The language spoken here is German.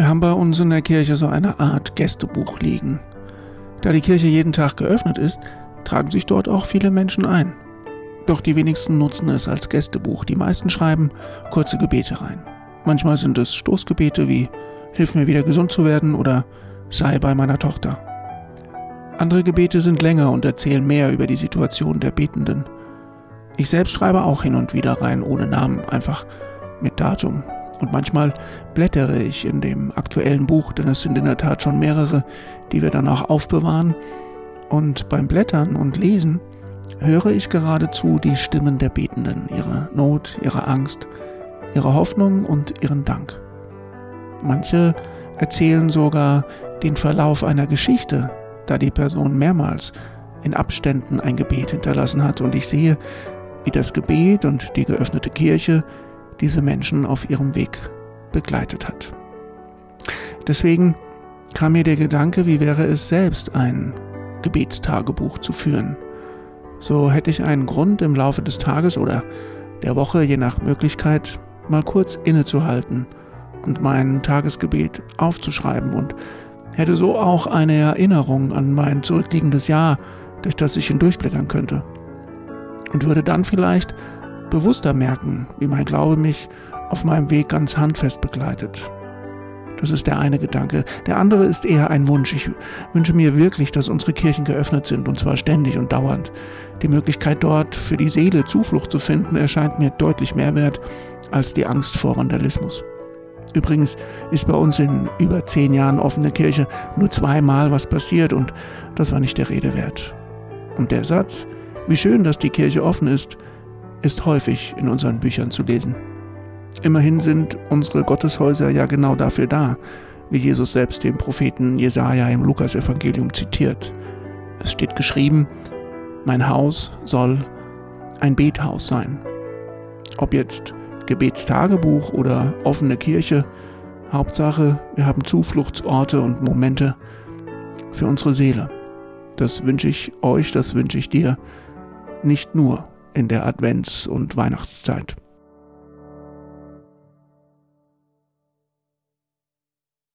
Wir haben bei uns in der Kirche so eine Art Gästebuch liegen. Da die Kirche jeden Tag geöffnet ist, tragen sich dort auch viele Menschen ein. Doch die wenigsten nutzen es als Gästebuch. Die meisten schreiben kurze Gebete rein. Manchmal sind es Stoßgebete wie Hilf mir wieder gesund zu werden oder Sei bei meiner Tochter. Andere Gebete sind länger und erzählen mehr über die Situation der Betenden. Ich selbst schreibe auch hin und wieder rein ohne Namen, einfach mit Datum. Und manchmal blättere ich in dem aktuellen Buch, denn es sind in der Tat schon mehrere, die wir dann auch aufbewahren. Und beim Blättern und Lesen höre ich geradezu die Stimmen der Betenden, ihre Not, ihre Angst, ihre Hoffnung und ihren Dank. Manche erzählen sogar den Verlauf einer Geschichte, da die Person mehrmals in Abständen ein Gebet hinterlassen hat und ich sehe, wie das Gebet und die geöffnete Kirche diese Menschen auf ihrem Weg begleitet hat. Deswegen kam mir der Gedanke, wie wäre es selbst ein Gebetstagebuch zu führen. So hätte ich einen Grund im Laufe des Tages oder der Woche, je nach Möglichkeit, mal kurz innezuhalten und mein Tagesgebet aufzuschreiben und hätte so auch eine Erinnerung an mein zurückliegendes Jahr, durch das ich hindurchblättern könnte. Und würde dann vielleicht bewusster merken, wie mein Glaube mich auf meinem Weg ganz handfest begleitet. Das ist der eine Gedanke. Der andere ist eher ein Wunsch. Ich wünsche mir wirklich, dass unsere Kirchen geöffnet sind, und zwar ständig und dauernd. Die Möglichkeit dort für die Seele Zuflucht zu finden, erscheint mir deutlich mehr wert als die Angst vor Vandalismus. Übrigens ist bei uns in über zehn Jahren offene Kirche nur zweimal was passiert und das war nicht der Rede wert. Und der Satz, wie schön, dass die Kirche offen ist, ist häufig in unseren Büchern zu lesen. Immerhin sind unsere Gotteshäuser ja genau dafür da, wie Jesus selbst den Propheten Jesaja im Lukasevangelium zitiert. Es steht geschrieben: Mein Haus soll ein Bethaus sein. Ob jetzt Gebetstagebuch oder offene Kirche. Hauptsache, wir haben Zufluchtsorte und Momente für unsere Seele. Das wünsche ich euch, das wünsche ich dir, nicht nur in der Advents- und Weihnachtszeit.